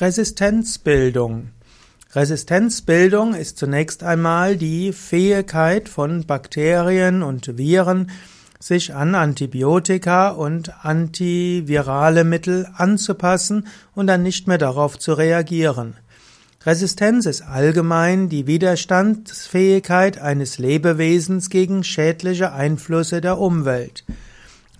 Resistenzbildung. Resistenzbildung ist zunächst einmal die Fähigkeit von Bakterien und Viren, sich an Antibiotika und antivirale Mittel anzupassen und dann nicht mehr darauf zu reagieren. Resistenz ist allgemein die Widerstandsfähigkeit eines Lebewesens gegen schädliche Einflüsse der Umwelt.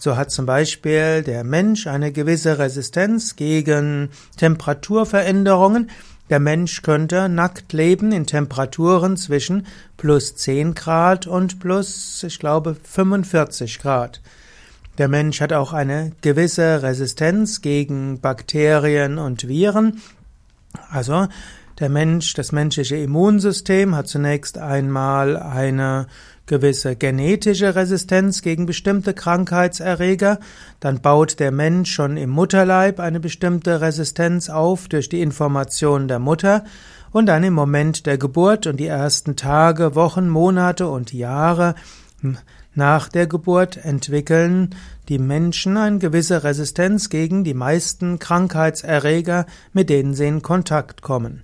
So hat zum Beispiel der Mensch eine gewisse Resistenz gegen Temperaturveränderungen. Der Mensch könnte nackt leben in Temperaturen zwischen plus 10 Grad und plus, ich glaube, 45 Grad. Der Mensch hat auch eine gewisse Resistenz gegen Bakterien und Viren. Also der Mensch, das menschliche Immunsystem hat zunächst einmal eine gewisse genetische Resistenz gegen bestimmte Krankheitserreger, dann baut der Mensch schon im Mutterleib eine bestimmte Resistenz auf durch die Information der Mutter und dann im Moment der Geburt und die ersten Tage, Wochen, Monate und Jahre nach der Geburt entwickeln die Menschen eine gewisse Resistenz gegen die meisten Krankheitserreger, mit denen sie in Kontakt kommen.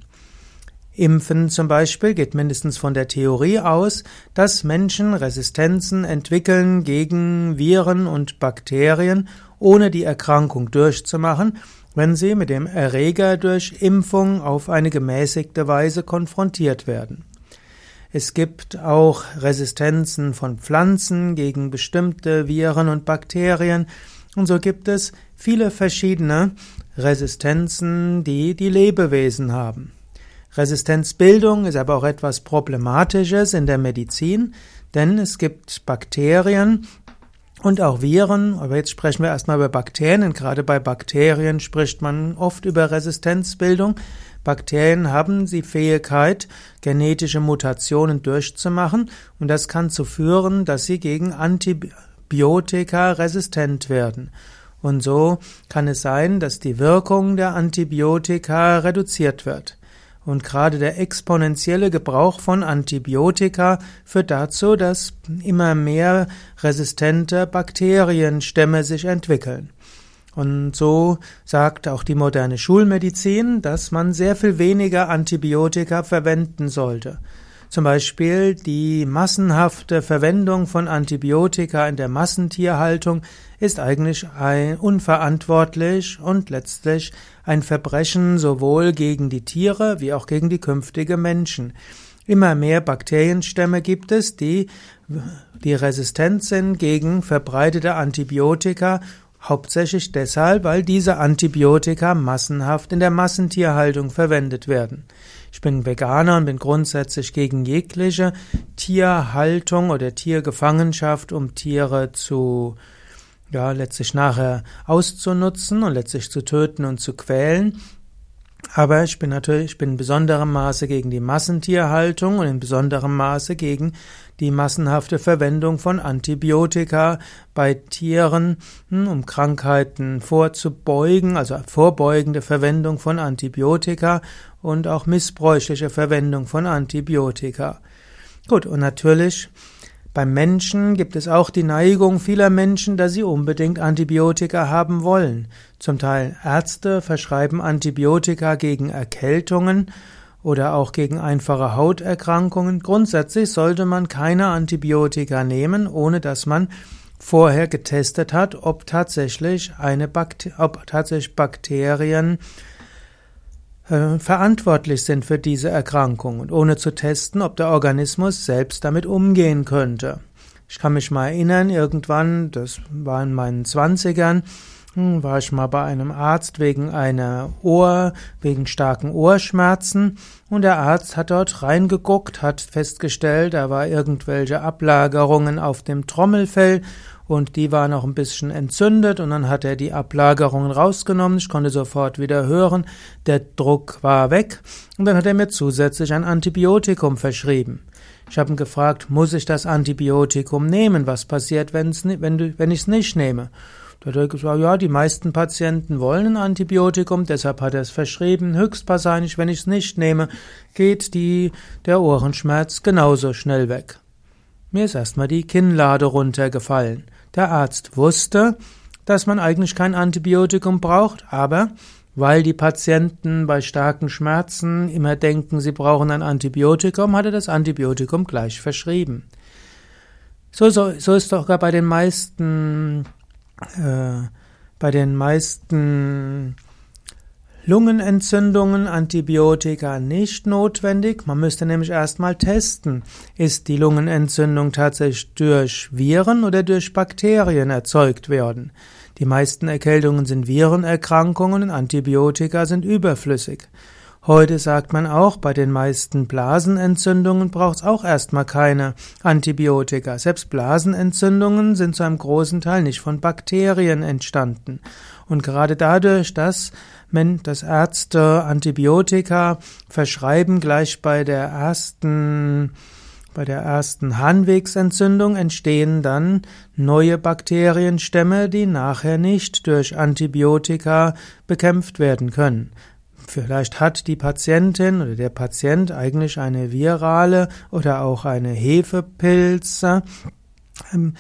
Impfen zum Beispiel geht mindestens von der Theorie aus, dass Menschen Resistenzen entwickeln gegen Viren und Bakterien, ohne die Erkrankung durchzumachen, wenn sie mit dem Erreger durch Impfung auf eine gemäßigte Weise konfrontiert werden. Es gibt auch Resistenzen von Pflanzen gegen bestimmte Viren und Bakterien, und so gibt es viele verschiedene Resistenzen, die die Lebewesen haben. Resistenzbildung ist aber auch etwas Problematisches in der Medizin, denn es gibt Bakterien und auch Viren, aber jetzt sprechen wir erstmal über Bakterien, und gerade bei Bakterien spricht man oft über Resistenzbildung. Bakterien haben die Fähigkeit, genetische Mutationen durchzumachen und das kann zu führen, dass sie gegen Antibiotika resistent werden. Und so kann es sein, dass die Wirkung der Antibiotika reduziert wird. Und gerade der exponentielle Gebrauch von Antibiotika führt dazu, dass immer mehr resistente Bakterienstämme sich entwickeln. Und so sagt auch die moderne Schulmedizin, dass man sehr viel weniger Antibiotika verwenden sollte. Zum Beispiel die massenhafte Verwendung von Antibiotika in der Massentierhaltung ist eigentlich unverantwortlich und letztlich ein Verbrechen sowohl gegen die Tiere wie auch gegen die künftige Menschen. Immer mehr Bakterienstämme gibt es, die, die resistent sind gegen verbreitete Antibiotika Hauptsächlich deshalb, weil diese Antibiotika massenhaft in der Massentierhaltung verwendet werden. Ich bin Veganer und bin grundsätzlich gegen jegliche Tierhaltung oder Tiergefangenschaft, um Tiere zu, ja, letztlich nachher auszunutzen und letztlich zu töten und zu quälen. Aber ich bin natürlich, ich bin in besonderem Maße gegen die Massentierhaltung und in besonderem Maße gegen die massenhafte Verwendung von Antibiotika bei Tieren, hm, um Krankheiten vorzubeugen, also vorbeugende Verwendung von Antibiotika und auch missbräuchliche Verwendung von Antibiotika. Gut, und natürlich beim Menschen gibt es auch die Neigung vieler Menschen, dass sie unbedingt Antibiotika haben wollen. Zum Teil Ärzte verschreiben Antibiotika gegen Erkältungen oder auch gegen einfache Hauterkrankungen. Grundsätzlich sollte man keine Antibiotika nehmen, ohne dass man vorher getestet hat, ob tatsächlich eine Bakter ob tatsächlich Bakterien äh, verantwortlich sind für diese Erkrankung und ohne zu testen, ob der Organismus selbst damit umgehen könnte. Ich kann mich mal erinnern, irgendwann, das war in meinen Zwanzigern, war ich mal bei einem Arzt wegen einer Ohr, wegen starken Ohrschmerzen und der Arzt hat dort reingeguckt, hat festgestellt, da war irgendwelche Ablagerungen auf dem Trommelfell und die war noch ein bisschen entzündet und dann hat er die Ablagerungen rausgenommen. Ich konnte sofort wieder hören, der Druck war weg und dann hat er mir zusätzlich ein Antibiotikum verschrieben. Ich habe ihn gefragt, muss ich das Antibiotikum nehmen? Was passiert, wenn's, wenn, wenn ich es nicht nehme? Da hat ja, die meisten Patienten wollen ein Antibiotikum, deshalb hat er es verschrieben. Höchstwahrscheinlich, wenn ich es nicht nehme, geht die, der Ohrenschmerz genauso schnell weg. Mir ist erstmal die Kinnlade runtergefallen. Der Arzt wusste, dass man eigentlich kein Antibiotikum braucht, aber weil die Patienten bei starken Schmerzen immer denken, sie brauchen ein Antibiotikum, hat er das Antibiotikum gleich verschrieben. So, so, so ist doch gar bei den meisten, äh, bei den meisten Lungenentzündungen Antibiotika nicht notwendig. Man müsste nämlich erstmal testen, ist die Lungenentzündung tatsächlich durch Viren oder durch Bakterien erzeugt worden. Die meisten Erkältungen sind Virenerkrankungen Antibiotika sind überflüssig. Heute sagt man auch, bei den meisten Blasenentzündungen braucht es auch erstmal keine Antibiotika. Selbst Blasenentzündungen sind zu einem großen Teil nicht von Bakterien entstanden. Und gerade dadurch, dass wenn das Ärzte Antibiotika verschreiben, gleich bei der ersten bei der ersten Harnwegsentzündung entstehen dann neue Bakterienstämme, die nachher nicht durch Antibiotika bekämpft werden können. Vielleicht hat die Patientin oder der Patient eigentlich eine virale oder auch eine Hefepilz ähm,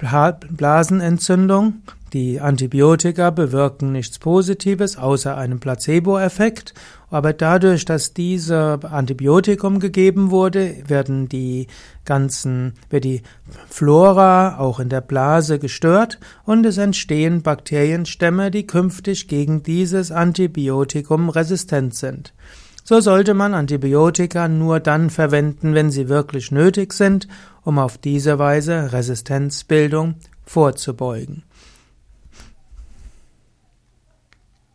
Blasenentzündung. Die Antibiotika bewirken nichts Positives außer einem Placebo-Effekt, aber dadurch, dass diese Antibiotikum gegeben wurde, werden die ganzen, wird die Flora auch in der Blase gestört und es entstehen Bakterienstämme, die künftig gegen dieses Antibiotikum resistent sind. So sollte man Antibiotika nur dann verwenden, wenn sie wirklich nötig sind, um auf diese Weise Resistenzbildung vorzubeugen.